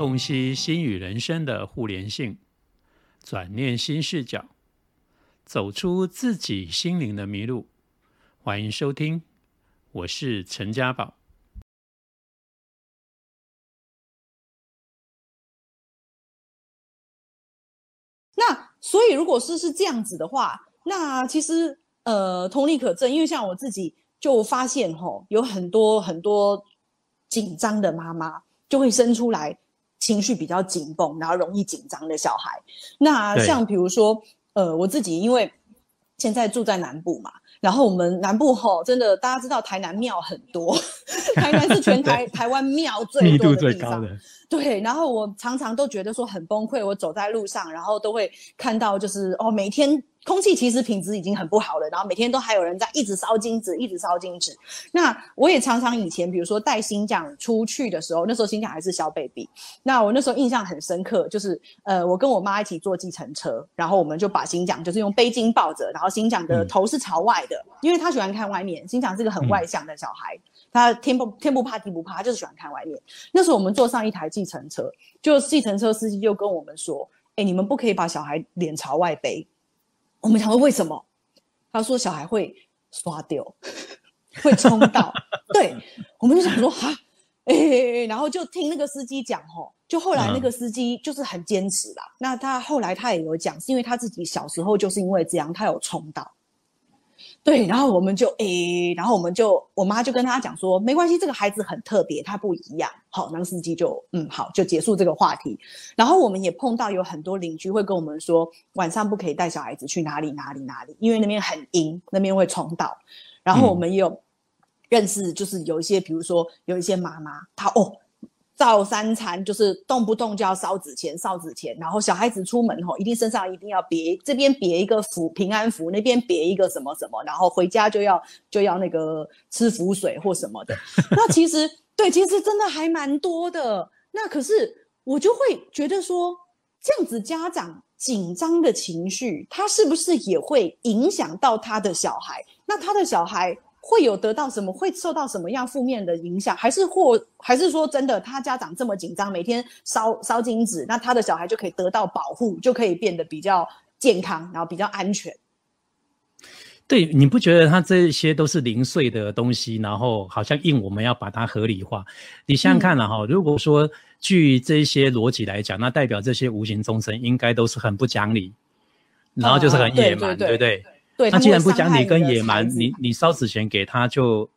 洞悉心与人生的互联性，转念新视角，走出自己心灵的迷路。欢迎收听，我是陈家宝。那所以，如果是是这样子的话，那其实呃，同理可证，因为像我自己就发现吼，有很多很多紧张的妈妈就会生出来情绪比较紧绷，然后容易紧张的小孩。那像比如说呃，我自己因为现在住在南部嘛。然后我们南部吼，真的大家知道台南庙很多，台南是全台台湾庙最多的地方。对，然后我常常都觉得说很崩溃，我走在路上，然后都会看到就是哦，每天。空气其实品质已经很不好了，然后每天都还有人在一直烧金纸，一直烧金纸。那我也常常以前，比如说带新奖出去的时候，那时候新奖还是小 baby。那我那时候印象很深刻，就是呃，我跟我妈一起坐计程车，然后我们就把新奖就是用背巾抱着，然后新奖的头是朝外的，因为他喜欢看外面。新奖是个很外向的小孩，他天不天不怕地不怕，他就是喜欢看外面。那时候我们坐上一台计程车，就计程车司机就跟我们说：“哎，你们不可以把小孩脸朝外背。”我们想说为什么？他说小孩会刷掉，会冲到。对，我们就想说哈，哎，然后就听那个司机讲吼，就后来那个司机就是很坚持啦。那他后来他也有讲，是因为他自己小时候就是因为这样，他有冲到。对，然后我们就诶，然后我们就我妈就跟他讲说，没关系，这个孩子很特别，他不一样。好，那个司机就嗯好，就结束这个话题。然后我们也碰到有很多邻居会跟我们说，晚上不可以带小孩子去哪里哪里哪里，因为那边很阴，那边会冲倒。然后我们也有认识，就是有一些，比如说有一些妈妈，她哦。照三餐就是动不动就要烧纸钱、烧纸钱，然后小孩子出门吼，一定身上一定要别这边别一个符平安符，那边别一个什么什么，然后回家就要就要那个吃符水或什么的。那其实对，其实真的还蛮多的。那可是我就会觉得说，这样子家长紧张的情绪，他是不是也会影响到他的小孩？那他的小孩？会有得到什么？会受到什么样负面的影响？还是或还是说真的，他家长这么紧张，每天烧烧金纸，那他的小孩就可以得到保护，就可以变得比较健康，然后比较安全。对，你不觉得他这些都是零碎的东西，然后好像硬我们要把它合理化？你想想看了哈，如果说据这些逻辑来讲，那代表这些无形众生应该都是很不讲理，然后就是很野蛮，对不对？他既然不讲理跟野蛮，你你烧纸钱给他，就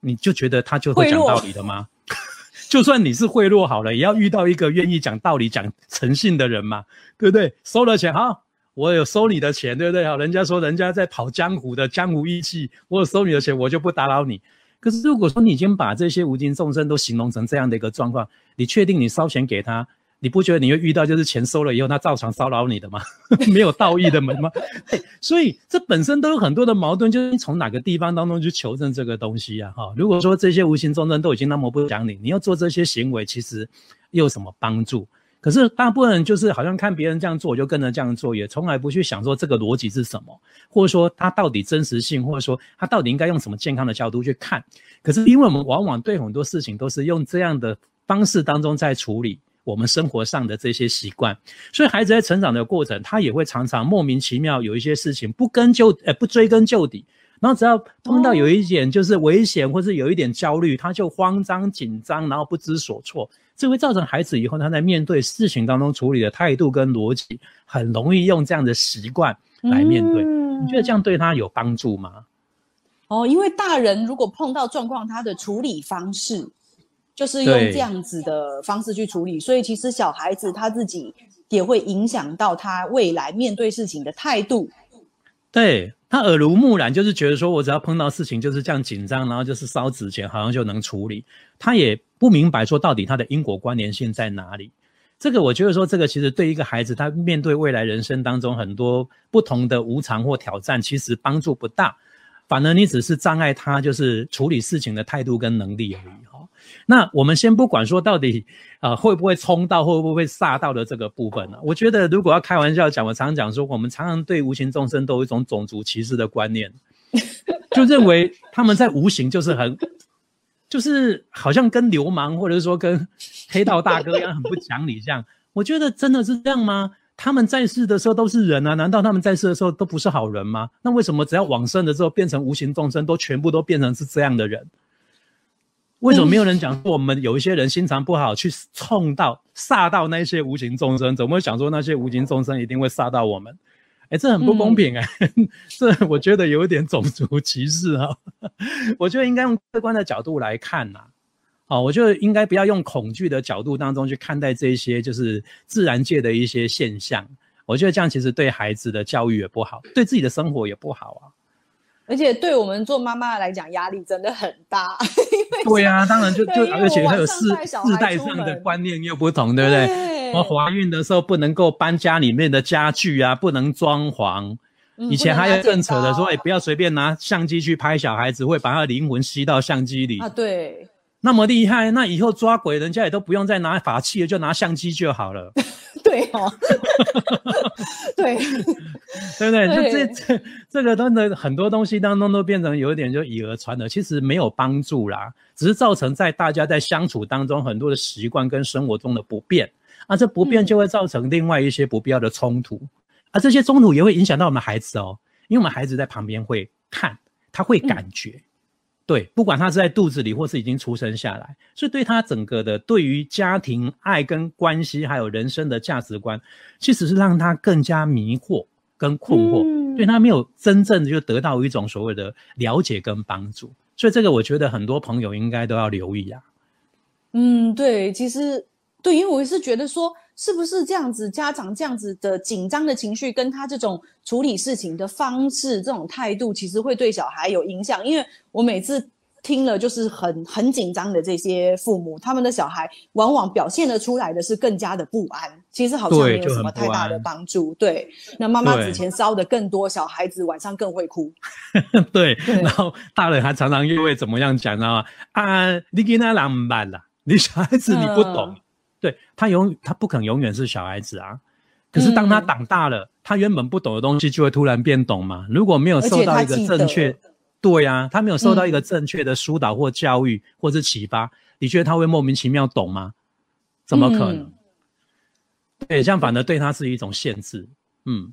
你就觉得他就会讲道理的吗？就算你是贿赂好了，也要遇到一个愿意讲道理、讲诚信的人嘛，对不对？收了钱，好，我有收你的钱，对不对？好，人家说人家在跑江湖的江湖义气，我有收你的钱，我就不打扰你。可是如果说你已经把这些无尽众生都形容成这样的一个状况，你确定你烧钱给他？你不觉得你会遇到就是钱收了以后他照常骚扰你的吗？没有道义的门吗？所以这本身都有很多的矛盾，就是从哪个地方当中去求证这个东西呀？哈，如果说这些无形众生都已经那么不讲理，你要做这些行为，其实又有什么帮助？可是大部分人就是好像看别人这样做，我就跟着这样做，也从来不去想说这个逻辑是什么，或者说它到底真实性，或者说它到底应该用什么健康的角度去看。可是因为我们往往对很多事情都是用这样的方式当中在处理。我们生活上的这些习惯，所以孩子在成长的过程，他也会常常莫名其妙有一些事情不根究，呃，不追根究底，然后只要碰到有一点就是危险，或是有一点焦虑，他就慌张紧张，然后不知所措，这会造成孩子以后他在面对事情当中处理的态度跟逻辑，很容易用这样的习惯来面对。你觉得这样对他有帮助吗？哦，因为大人如果碰到状况，他的处理方式。就是用这样子的方式去处理，所以其实小孩子他自己也会影响到他未来面对事情的态度。对他耳濡目染，就是觉得说我只要碰到事情就是这样紧张，然后就是烧纸钱，好像就能处理。他也不明白说到底他的因果关联性在哪里。这个我觉得说，这个其实对一个孩子他面对未来人生当中很多不同的无常或挑战，其实帮助不大，反而你只是障碍他就是处理事情的态度跟能力而已。那我们先不管说到底，啊会不会冲到，会不会煞到的这个部分呢？我觉得如果要开玩笑讲，我常常讲说，我们常常对无形众生都有一种种族歧视的观念，就认为他们在无形就是很就是好像跟流氓或者是说跟黑道大哥一样很不讲理这样。我觉得真的是这样吗？他们在世的时候都是人啊，难道他们在世的时候都不是好人吗？那为什么只要往生的时候变成无形众生，都全部都变成是这样的人？为什么没有人讲我们有一些人心肠不好，去冲到煞到那些无形众生？怎么会想说那些无形众生一定会煞到我们？哎，这很不公平哎，这我觉得有点种族歧视哈。我觉得应该用客观的角度来看呐。哦，我觉得应该不要用恐惧的角度当中去看待这些就是自然界的一些现象。我觉得这样其实对孩子的教育也不好，对自己的生活也不好啊。而且对我们做妈妈来讲，压力真的很大。对呀，当然就就而且还有世世代上的观念又不同，对不对？我怀孕的时候不能够搬家里面的家具啊，不能装潢。以前还有更扯的说，哎，不要随便拿相机去拍小孩子，会把他的灵魂吸到相机里啊。对。那么厉害，那以后抓鬼，人家也都不用再拿法器了，就拿相机就好了。对哦，对，对不对？这这这这个真的很多东西当中都变成有一点就以讹传讹，其实没有帮助啦，只是造成在大家在相处当中很多的习惯跟生活中的不便，啊，这不便就会造成另外一些不必要的冲突，啊，这些冲突也会影响到我们孩子哦，因为我们孩子在旁边会看，他会感觉。对，不管他是在肚子里，或是已经出生下来，所以对他整个的对于家庭爱跟关系，还有人生的价值观，其实是让他更加迷惑跟困惑，对他没有真正的就得到一种所谓的了解跟帮助。所以这个我觉得很多朋友应该都要留意啊。嗯，对，其实对，因为我是觉得说。是不是这样子？家长这样子的紧张的情绪，跟他这种处理事情的方式、这种态度，其实会对小孩有影响。因为我每次听了，就是很很紧张的这些父母，他们的小孩往往表现的出来的是更加的不安。其实好像没有什么太大的帮助。对，那妈妈之前烧的更多，小孩子晚上更会哭。对，然后大人还常常又会怎么样讲呢？啊，你给他浪办了，你小孩子你不懂。对他永他不可能永远是小孩子啊，可是当他长大了，他原本不懂的东西就会突然变懂嘛。如果没有受到一个正确，对呀，他没有受到一个正确的疏导或教育或者启发，你觉得他会莫名其妙懂吗？怎么可能？对，这样反而对他是一种限制。嗯，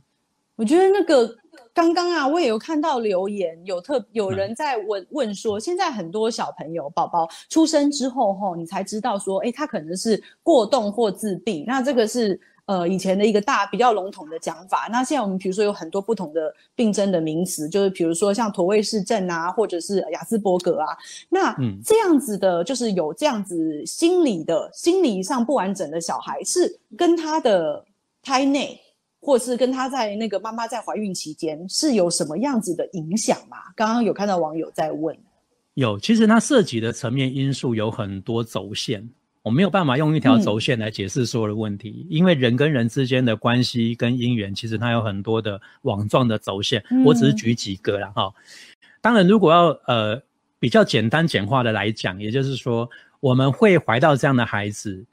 我觉得那个。刚刚啊，我也有看到留言，有特有人在问问说，现在很多小朋友宝宝出生之后，吼，你才知道说，哎，他可能是过动或自闭。那这个是呃以前的一个大比较笼统的讲法。那现在我们比如说有很多不同的病症的名词，就是比如说像妥瑞氏症啊，或者是雅斯伯格啊。那这样子的，就是有这样子心理的心理上不完整的小孩，是跟他的胎内。或是跟他在那个妈妈在怀孕期间是有什么样子的影响吗？刚刚有看到网友在问，有，其实它涉及的层面因素有很多轴线，我没有办法用一条轴线来解释所有的问题，因为人跟人之间的关系跟姻缘，其实它有很多的网状的轴线，我只是举几个了哈。当然，如果要呃比较简单简化的来讲，也就是说。我们会怀到这样的孩子，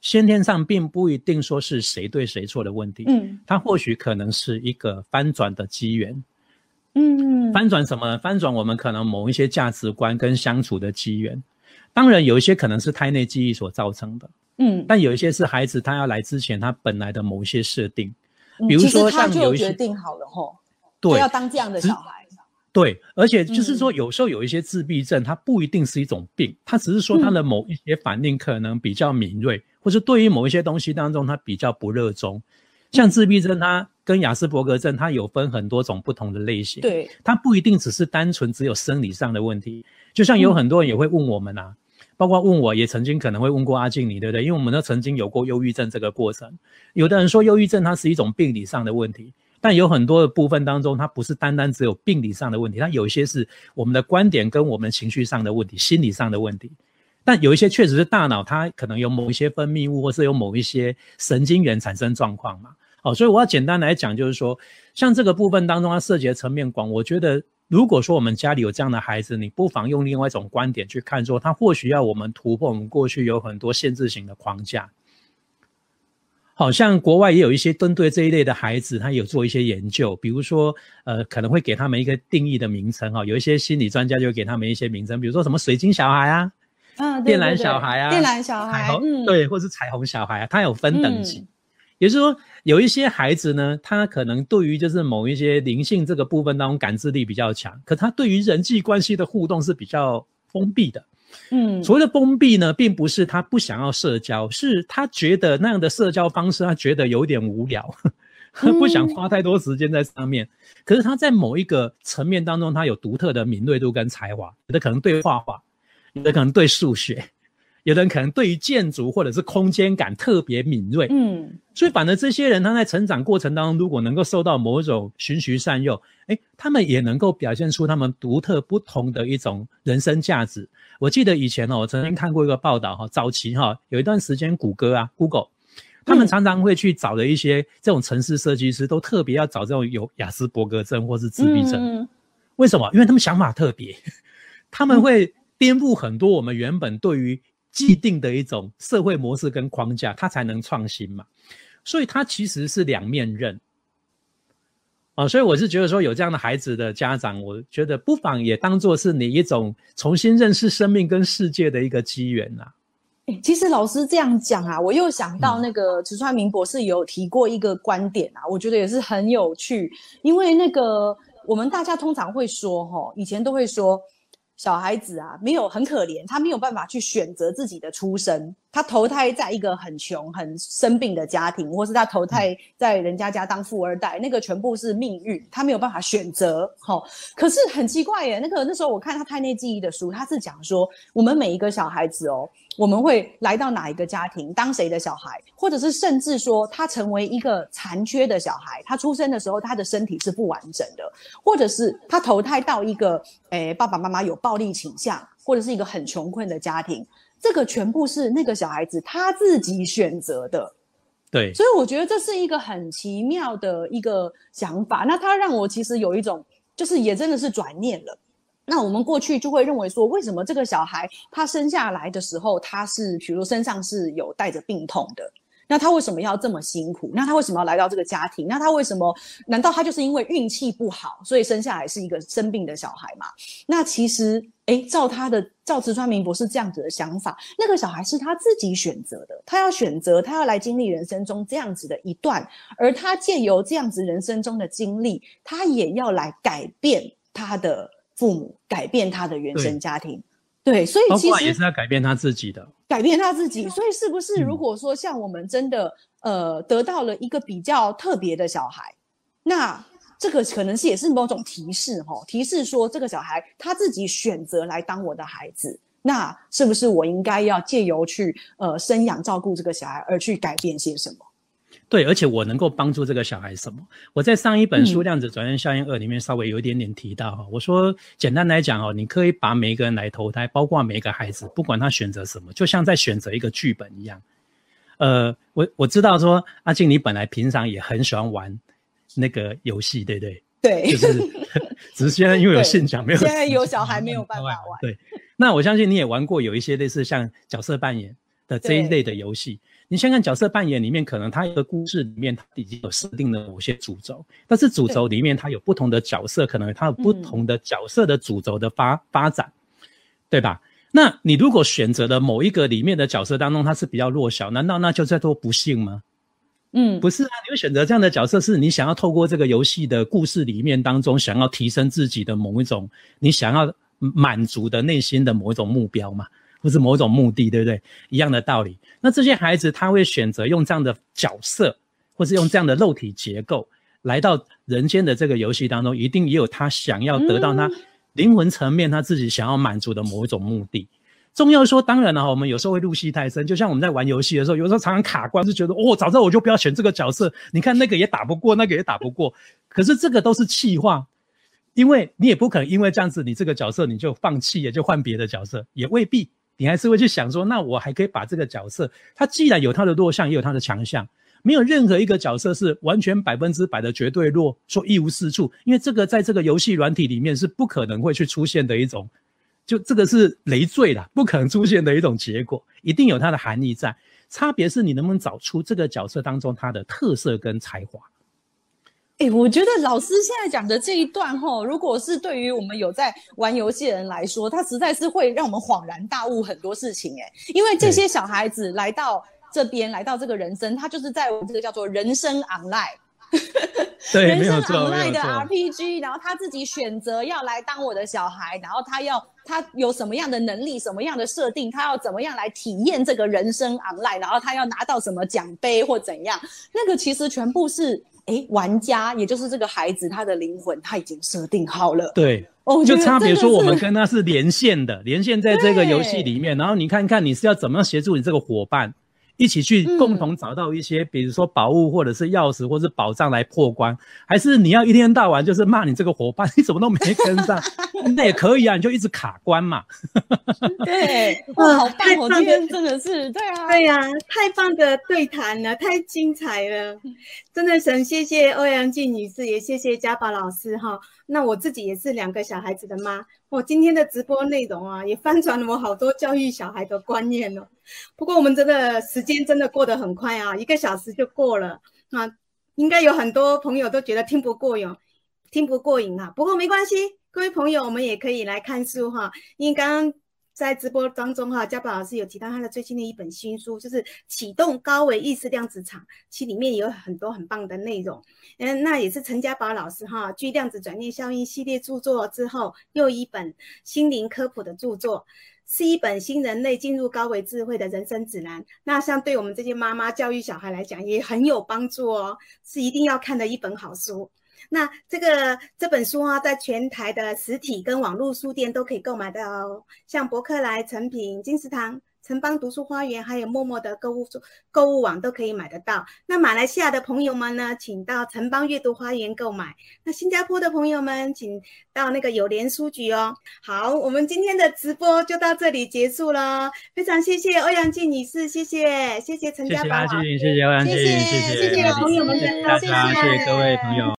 先天上并不一定说是谁对谁错的问题，嗯，他或许可能是一个翻转的机缘，嗯，翻转什么？翻转我们可能某一些价值观跟相处的机缘。当然，有一些可能是胎内记忆所造成的，嗯，但有一些是孩子他要来之前他本来的某一些设定，比如说像有一些决定好了吼，对，要当这样的小孩。对，而且就是说，有时候有一些自闭症，它不一定是一种病，它只是说它的某一些反应可能比较敏锐，或是对于某一些东西当中，它比较不热衷。像自闭症，它跟雅斯伯格症，它有分很多种不同的类型。对，它不一定只是单纯只有生理上的问题。就像有很多人也会问我们啊，包括问我也曾经可能会问过阿静你，对不对？因为我们都曾经有过忧郁症这个过程。有的人说忧郁症它是一种病理上的问题。但有很多的部分当中，它不是单单只有病理上的问题，它有一些是我们的观点跟我们情绪上的问题、心理上的问题。但有一些确实是大脑它可能有某一些分泌物，或是有某一些神经元产生状况嘛。哦，所以我要简单来讲，就是说，像这个部分当中，它涉及的层面广。我觉得，如果说我们家里有这样的孩子，你不妨用另外一种观点去看，说他或许要我们突破我们过去有很多限制型的框架。好像国外也有一些针对这一类的孩子，他有做一些研究，比如说，呃，可能会给他们一个定义的名称哈。有一些心理专家就给他们一些名称，比如说什么水晶小孩啊，嗯，电缆小孩啊，电缆小孩，嗯，对，或是彩虹小孩啊，他有分等级。也就是说，有一些孩子呢，他可能对于就是某一些灵性这个部分当中感知力比较强，可他对于人际关系的互动是比较封闭的。嗯，所谓的封闭呢，并不是他不想要社交，是他觉得那样的社交方式他觉得有点无聊，不想花太多时间在上面。可是他在某一个层面当中，他有独特的敏锐度跟才华，有的可能对画画，有的可能对数学。有的人可能对于建筑或者是空间感特别敏锐，嗯，所以反而这些人他在成长过程当中，如果能够受到某种循循善诱，哎，他们也能够表现出他们独特不同的一种人生价值。我记得以前哦，我曾经看过一个报道哈，早期哈有一段时间，谷歌啊，Google，他们常常会去找的一些这种城市设计师，都特别要找这种有雅斯伯格症或是自闭症，为什么？因为他们想法特别，他们会颠覆很多我们原本对于既定的一种社会模式跟框架，他才能创新嘛，所以它其实是两面刃，啊，所以我是觉得说有这样的孩子的家长，我觉得不妨也当做是你一种重新认识生命跟世界的一个机缘呐。其实老师这样讲啊，我又想到那个池川明博士有提过一个观点啊，我觉得也是很有趣，因为那个我们大家通常会说，哈，以前都会说。小孩子啊，没有很可怜，他没有办法去选择自己的出生，他投胎在一个很穷、很生病的家庭，或是他投胎在人家家当富二代，那个全部是命运，他没有办法选择。哈，可是很奇怪耶，那个那时候我看他胎内记忆的书，他是讲说，我们每一个小孩子哦。我们会来到哪一个家庭当谁的小孩，或者是甚至说他成为一个残缺的小孩，他出生的时候他的身体是不完整的，或者是他投胎到一个诶爸爸妈妈有暴力倾向，或者是一个很穷困的家庭，这个全部是那个小孩子他自己选择的。对，所以我觉得这是一个很奇妙的一个想法。那他让我其实有一种，就是也真的是转念了。那我们过去就会认为说，为什么这个小孩他生下来的时候，他是比如身上是有带着病痛的？那他为什么要这么辛苦？那他为什么要来到这个家庭？那他为什么？难道他就是因为运气不好，所以生下来是一个生病的小孩吗？那其实，诶，照他的赵慈川明博士这样子的想法，那个小孩是他自己选择的，他要选择，他要来经历人生中这样子的一段，而他借由这样子人生中的经历，他也要来改变他的。父母改变他的原生家庭，对，所以其实也是要改变他自己的，改变他自己。所以是不是如果说像我们真的呃得到了一个比较特别的小孩，那这个可能是也是某种提示哈，提示说这个小孩他自己选择来当我的孩子，那是不是我应该要借由去呃生养照顾这个小孩而去改变些什么？对，而且我能够帮助这个小孩什么？我在上一本书《量子转变效应二》里面稍微有一点点提到哈，我说简单来讲哦，你可以把每一个人来投胎，包括每一个孩子，不管他选择什么，就像在选择一个剧本一样。呃，我我知道说阿静，你本来平常也很喜欢玩那个游戏，对不对？对，就是 只是现在因为有现讲，没有现在有小孩没有办法 玩。对，那我相信你也玩过有一些类似像角色扮演的这一类的游戏。你先看角色扮演里面，可能它一个故事里面它已经有设定了某些主轴，但是主轴里面它有不同的角色，可能它有不同的角色的主轴的发发展，对吧？那你如果选择的某一个里面的角色当中，它是比较弱小，难道那就叫做不幸吗？嗯，不是啊，你会选择这样的角色，是你想要透过这个游戏的故事里面当中，想要提升自己的某一种，你想要满足的内心的某一种目标嘛？或是某种目的，对不对？一样的道理。那这些孩子他会选择用这样的角色，或是用这样的肉体结构来到人间的这个游戏当中，一定也有他想要得到他灵魂层面他自己想要满足的某一种目的。重要说，当然了，我们有时候会入戏太深，就像我们在玩游戏的时候，有时候常常卡关，就觉得哦，早知道我就不要选这个角色。你看那个也打不过，那个也打不过。可是这个都是气话，因为你也不可能因为这样子，你这个角色你就放弃，也就换别的角色，也未必。你还是会去想说，那我还可以把这个角色，他既然有他的弱项，也有他的强项，没有任何一个角色是完全百分之百的绝对弱，说一无是处，因为这个在这个游戏软体里面是不可能会去出现的一种，就这个是累赘啦，不可能出现的一种结果，一定有它的含义在。差别是你能不能找出这个角色当中它的特色跟才华。哎，我觉得老师现在讲的这一段哈，如果是对于我们有在玩游戏的人来说，他实在是会让我们恍然大悟很多事情哎，因为这些小孩子来到这边，来到这个人生，他就是在我们这个叫做人生 online。对，人生 online 的 RPG，然后他自己选择要来当我的小孩，然后他要他有什么样的能力，什么样的设定，他要怎么样来体验这个人生 online，然后他要拿到什么奖杯或怎样，那个其实全部是哎玩家，也就是这个孩子他的灵魂他已经设定好了。对，哦，就差别说我们跟他是连线的，连线在这个游戏里面，然后你看看你是要怎么样协助你这个伙伴。一起去共同找到一些，比如说宝物或者是钥匙或者是宝藏来破关，还是你要一天到晚就是骂你这个伙伴，你怎么都没跟上？那也可以啊，你就一直卡关嘛。对，哇，好棒！我今天真的是，对啊，对呀，太棒的对谈了，太精彩了，真的很谢谢欧阳静女士，也谢谢家宝老师哈。那我自己也是两个小孩子的妈，我今天的直播内容啊，也翻转了我好多教育小孩的观念哦。不过我们真的时间真的过得很快啊，一个小时就过了啊，应该有很多朋友都觉得听不过瘾，听不过瘾啊。不过没关系，各位朋友，我们也可以来看书哈，因为刚刚。在直播当中哈，嘉宝老师有提到他的最新的一本新书，就是启动高维意识量子场，其里面有很多很棒的内容。嗯，那也是陈家宝老师哈，据量子转念效应系列著作之后，又一本心灵科普的著作，是一本新人类进入高维智慧的人生指南。那像对我们这些妈妈教育小孩来讲，也很有帮助哦，是一定要看的一本好书。那这个这本书啊，在全台的实体跟网络书店都可以购买到哦，像博客来、成品、金石堂、城邦读书花园，还有默默的购物购物网都可以买得到。那马来西亚的朋友们呢，请到城邦阅读花园购买。那新加坡的朋友们，请到那个友联书局哦。好，我们今天的直播就到这里结束了，非常谢谢欧阳静女士，谢谢谢谢陈家宝，谢谢谢谢欧阳静，谢谢谢谢朋友们，大家，谢谢各位朋友。